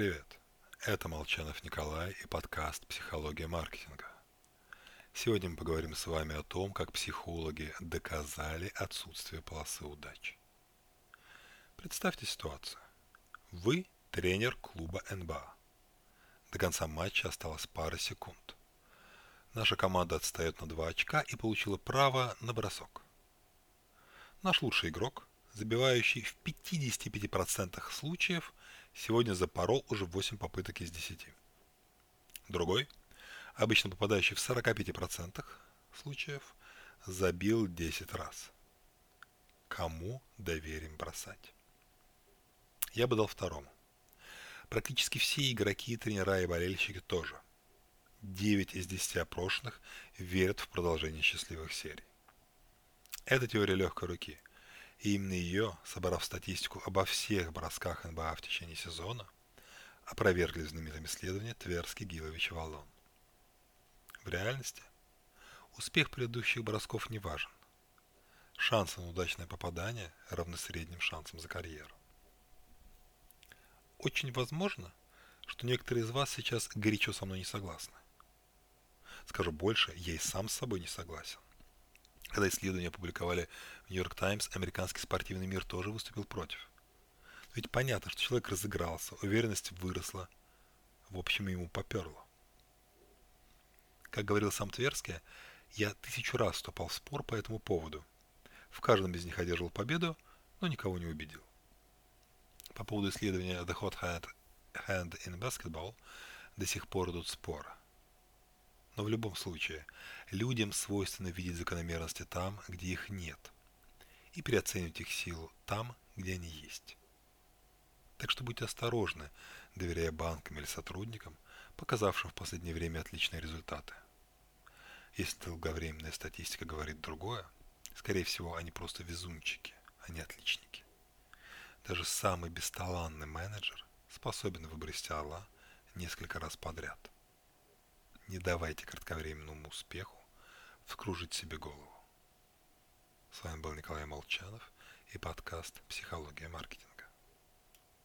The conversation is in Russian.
привет! Это Молчанов Николай и подкаст «Психология маркетинга». Сегодня мы поговорим с вами о том, как психологи доказали отсутствие полосы удачи. Представьте ситуацию. Вы тренер клуба НБА. До конца матча осталось пара секунд. Наша команда отстает на 2 очка и получила право на бросок. Наш лучший игрок, забивающий в 55% случаев, сегодня запорол уже 8 попыток из 10. Другой, обычно попадающий в 45% случаев, забил 10 раз. Кому доверим бросать? Я бы дал второму. Практически все игроки, тренера и болельщики тоже. 9 из 10 опрошенных верят в продолжение счастливых серий. Это теория легкой руки. И именно ее, собрав статистику обо всех бросках НБА в течение сезона, опровергли в знаменитом исследовании Тверский, Гилович Валон. В реальности успех предыдущих бросков не важен. Шансы на удачное попадание равны средним шансам за карьеру. Очень возможно, что некоторые из вас сейчас горячо со мной не согласны. Скажу больше, я и сам с собой не согласен. Когда исследования опубликовали в Нью-Йорк Таймс, американский спортивный мир тоже выступил против. Ведь понятно, что человек разыгрался, уверенность выросла, в общем, ему поперло. Как говорил сам Тверский, я тысячу раз вступал в спор по этому поводу. В каждом из них одерживал победу, но никого не убедил. По поводу исследования The Hot Hand, Hand in Basketball до сих пор идут споры. Но в любом случае, людям свойственно видеть закономерности там, где их нет, и переоценивать их силу там, где они есть. Так что будьте осторожны, доверяя банкам или сотрудникам, показавшим в последнее время отличные результаты. Если долговременная статистика говорит другое, скорее всего, они просто везунчики, а не отличники. Даже самый бесталанный менеджер способен выбросить орла несколько раз подряд. Не давайте кратковременному успеху вскружить себе голову. С вами был Николай Молчанов и подкаст «Психология маркетинга».